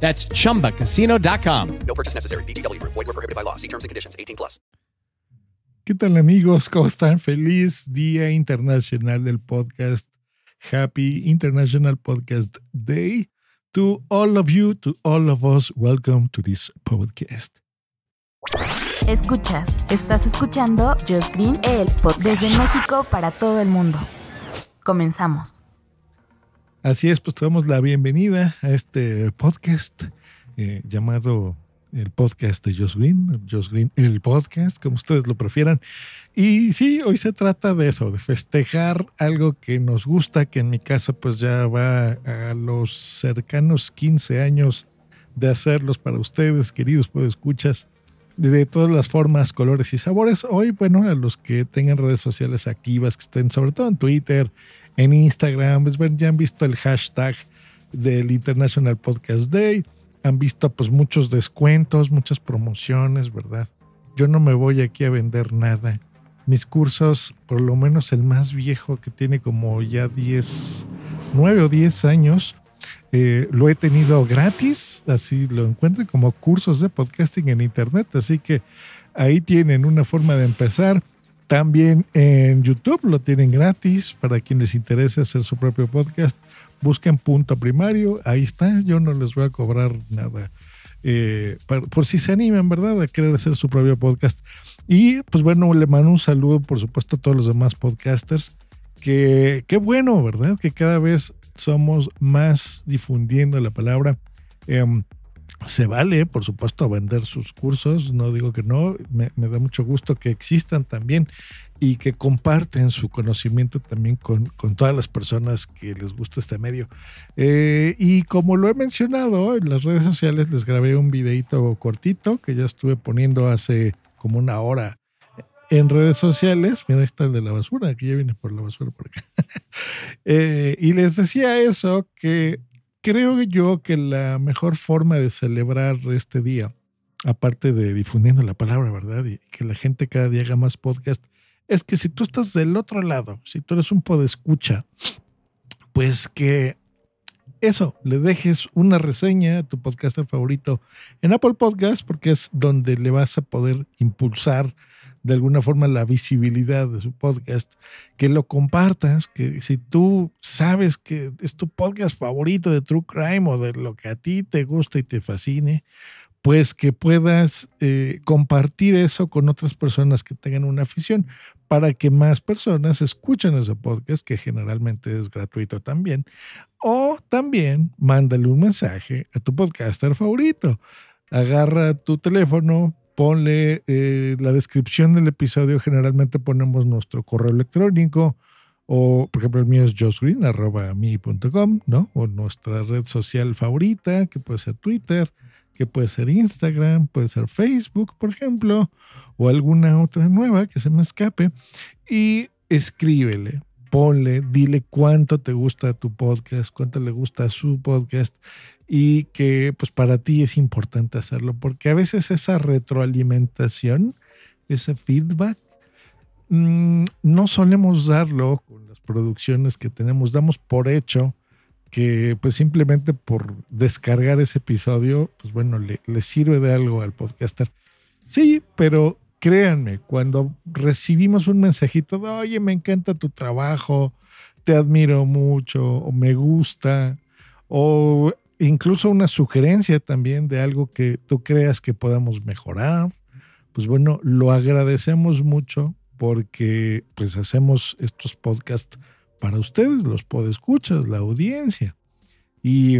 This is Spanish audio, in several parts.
That's chumbacasino.com. No purchase necessary. BGW. Void were prohibited by law. See terms and conditions. 18 plus. ¿Qué tal amigos? ¿Cómo están? Feliz Día Internacional del Podcast. Happy International Podcast Day. To all of you, to all of us, welcome to this podcast. Escuchas, estás escuchando Just Green, el pod desde México para todo el mundo. Comenzamos. Así es, pues te damos la bienvenida a este podcast eh, llamado el podcast de Josh Green, Josh Green, el podcast, como ustedes lo prefieran. Y sí, hoy se trata de eso, de festejar algo que nos gusta, que en mi caso pues ya va a los cercanos 15 años de hacerlos para ustedes, queridos escuchas de todas las formas, colores y sabores. Hoy, bueno, a los que tengan redes sociales activas, que estén sobre todo en Twitter, en Instagram, pues ya han visto el hashtag del International Podcast Day, han visto pues muchos descuentos, muchas promociones, ¿verdad? Yo no me voy aquí a vender nada. Mis cursos, por lo menos el más viejo que tiene como ya 10, 9 o 10 años, eh, lo he tenido gratis, así lo encuentran como cursos de podcasting en internet, así que ahí tienen una forma de empezar. También en YouTube lo tienen gratis para quien les interese hacer su propio podcast. Busquen punto primario, ahí está. Yo no les voy a cobrar nada eh, por, si se animan, ¿verdad?, a querer hacer su propio podcast. Y pues bueno, le mando un saludo, por supuesto, a todos los demás podcasters. Que qué bueno, ¿verdad? Que cada vez somos más difundiendo la palabra. Eh, se vale, por supuesto, vender sus cursos, no digo que no, me, me, da mucho gusto que existan también y que comparten su conocimiento también con, con todas las personas que les gusta este medio. Eh, y como lo he mencionado en las redes sociales, les grabé un videito cortito que ya estuve poniendo hace como una hora en redes sociales. Mira, ahí está el de la basura, aquí ya viene por la basura por acá. eh, y les decía eso, que creo yo que la mejor forma de celebrar este día, aparte de difundiendo la palabra, ¿verdad? Y que la gente cada día haga más podcast, es que si tú estás del otro lado, si tú eres un podescucha, pues que eso, le dejes una reseña a tu podcaster favorito en Apple Podcast, porque es donde le vas a poder impulsar de alguna forma la visibilidad de su podcast, que lo compartas, que si tú sabes que es tu podcast favorito de True Crime o de lo que a ti te gusta y te fascine, pues que puedas eh, compartir eso con otras personas que tengan una afición para que más personas escuchen ese podcast, que generalmente es gratuito también. O también mándale un mensaje a tu podcaster favorito. Agarra tu teléfono, ponle eh, la descripción del episodio, generalmente ponemos nuestro correo electrónico o, por ejemplo, el mío es josgreen.com, ¿no? O nuestra red social favorita, que puede ser Twitter, que puede ser Instagram, puede ser Facebook, por ejemplo, o alguna otra nueva que se me escape, y escríbele, ponle, dile cuánto te gusta tu podcast, cuánto le gusta su podcast y que pues para ti es importante hacerlo, porque a veces esa retroalimentación, ese feedback, mmm, no solemos darlo con las producciones que tenemos, damos por hecho que pues simplemente por descargar ese episodio, pues bueno, le, le sirve de algo al podcaster. Sí, pero créanme, cuando recibimos un mensajito de, oye, me encanta tu trabajo, te admiro mucho, o me gusta, o incluso una sugerencia también de algo que tú creas que podamos mejorar, pues bueno, lo agradecemos mucho porque pues hacemos estos podcasts para ustedes, los podescuchas, la audiencia. Y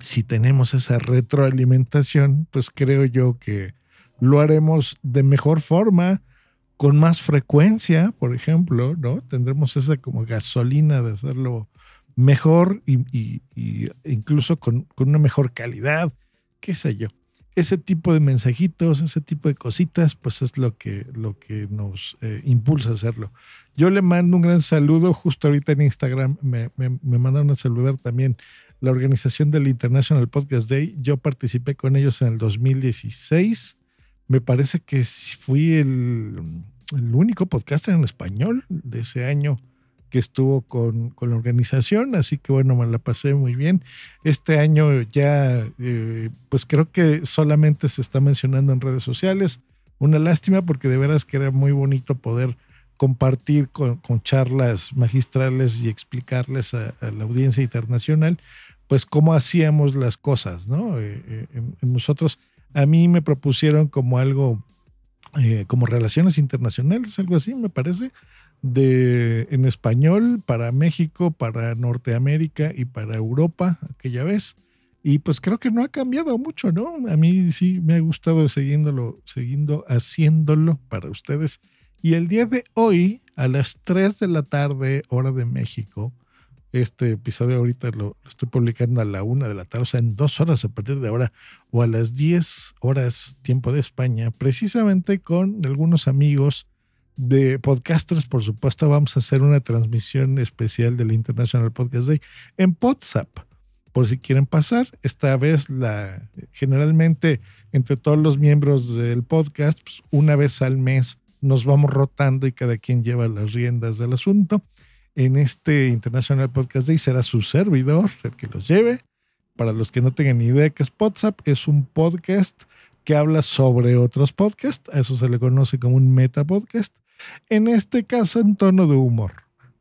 si tenemos esa retroalimentación, pues creo yo que lo haremos de mejor forma, con más frecuencia, por ejemplo, ¿no? Tendremos esa como gasolina de hacerlo mejor y, incluso con, con, una mejor calidad, qué sé yo. ese tipo de mensajitos, ese tipo de cositas, pues es lo que, lo que nos eh, impulsa a hacerlo. Yo le mando un gran saludo, justo ahorita en Instagram me, me, me mandaron a saludar también la organización del International Podcast Day. Yo participé con ellos en el 2016. Me parece que fui el, el único podcaster en español de ese año que estuvo con, con, la organización, así que bueno, me la pasé muy bien. Este año ya, eh, pues creo que solamente se está mencionando en redes sociales. Una lástima porque de veras que era muy bonito poder compartir con, charlas magistrales y explicarles a, la audiencia internacional, pues cómo hacíamos las cosas, ¿no? Eh, eh, nosotros, a mí me propusieron como algo, como relaciones internacionales, algo así, me parece de, en español para México, para Norteamérica y para Europa aquella vez. Y pues creo que no ha cambiado mucho, ¿no? A mí sí me ha gustado siguiéndolo, siguiendo haciéndolo para ustedes. Y el día de hoy, a las 3 de la tarde, hora de México, este episodio ahorita lo, lo estoy publicando a la 1 de la tarde, o sea, en dos horas a partir de ahora, o a las 10 horas tiempo de España, precisamente con algunos amigos de podcasters, por supuesto, vamos a hacer una transmisión especial del International Podcast Day en WhatsApp. Por si quieren pasar, esta vez la generalmente entre todos los miembros del podcast, pues una vez al mes nos vamos rotando y cada quien lleva las riendas del asunto. En este International Podcast Day será su servidor el que los lleve. Para los que no tengan ni idea que es WhatsApp, es un podcast que habla sobre otros podcasts. Eso se le conoce como un meta podcast en este caso, en tono de humor.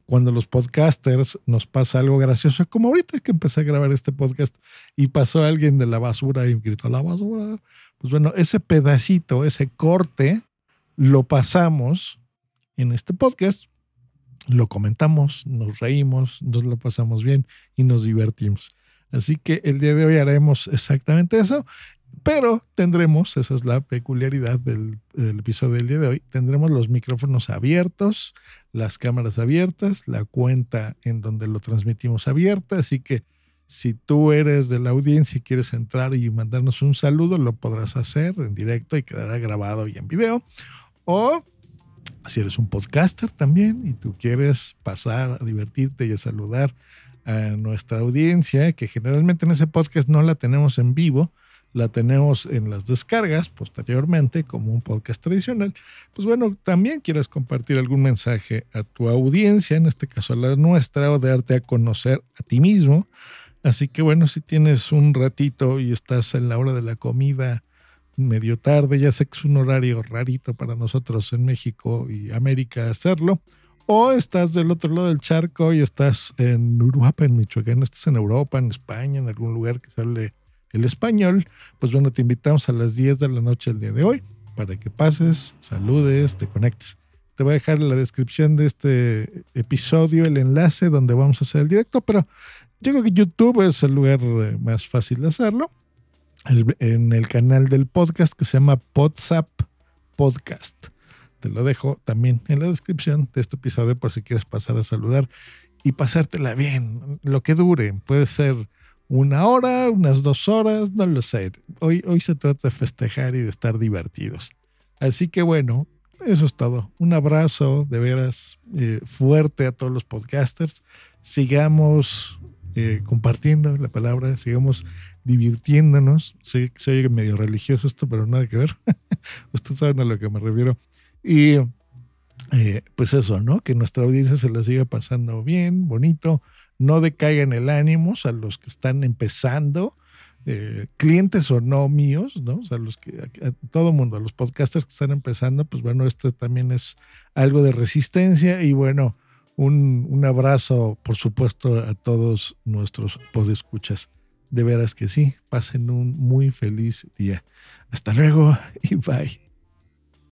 Cuando los podcasters nos pasa algo gracioso, como ahorita que empecé a grabar este podcast y pasó alguien de la basura y gritó la basura, pues bueno, ese pedacito, ese corte, lo pasamos en este podcast, lo comentamos, nos reímos, nos lo pasamos bien y nos divertimos. Así que el día de hoy haremos exactamente eso pero tendremos, esa es la peculiaridad del, episodio del día de hoy, tendremos los micrófonos abiertos, las cámaras abiertas, la cuenta en donde lo transmitimos abierta, así que si tú eres de la audiencia y quieres entrar y mandarnos un saludo, lo podrás hacer en directo y quedará grabado y en video. O si eres un podcaster también y tú quieres pasar a divertirte y a saludar a nuestra audiencia, que generalmente en ese podcast no la tenemos en vivo, la tenemos en las descargas posteriormente como un podcast tradicional, pues bueno, también quieres compartir algún mensaje a tu audiencia, en este caso a la nuestra, o darte a conocer a ti mismo. Así que bueno, si tienes un ratito y estás en la hora de la comida medio tarde, ya sé que es un horario rarito para nosotros en México y América hacerlo, o estás del otro lado del charco y estás en Uruapa, en Michoacán, estás en Europa, en España, en algún lugar que se hable el español, pues bueno, te invitamos a las 10 de la noche el día de hoy para que pases, saludes, te conectes. Te voy a dejar en la descripción de este episodio el enlace donde vamos a hacer el directo, pero yo creo que YouTube es el lugar eh, más fácil de hacerlo. En el canal del podcast que se llama WhatsApp Podcast. Te lo dejo también en la descripción de este episodio por si quieres pasar a saludar y pasártela bien, lo que dure. Puede ser una hora, unas dos horas, no lo sé. Hoy, hoy se trata de festejar y de estar divertidos. Así que bueno, eso es todo. Un abrazo de veras eh, fuerte a todos los podcasters. Sigamos eh, compartiendo la palabra, sigamos divirtiéndonos. Sé que se oye medio religioso esto, pero nada que ver. Ustedes saben a lo que me refiero. Y eh, pues eso, ¿no? Que nuestra audiencia se la siga pasando bien, bonito no decaigan el ánimo a los que están empezando, eh, clientes o no míos, ¿no? O sea, los que, a, todo mundo, a los podcasters que están empezando, pues bueno, esto también es algo de resistencia y bueno, un, un abrazo, por supuesto, a todos nuestros podescuchas. De veras que sí, pasen un muy feliz día. Hasta luego y bye.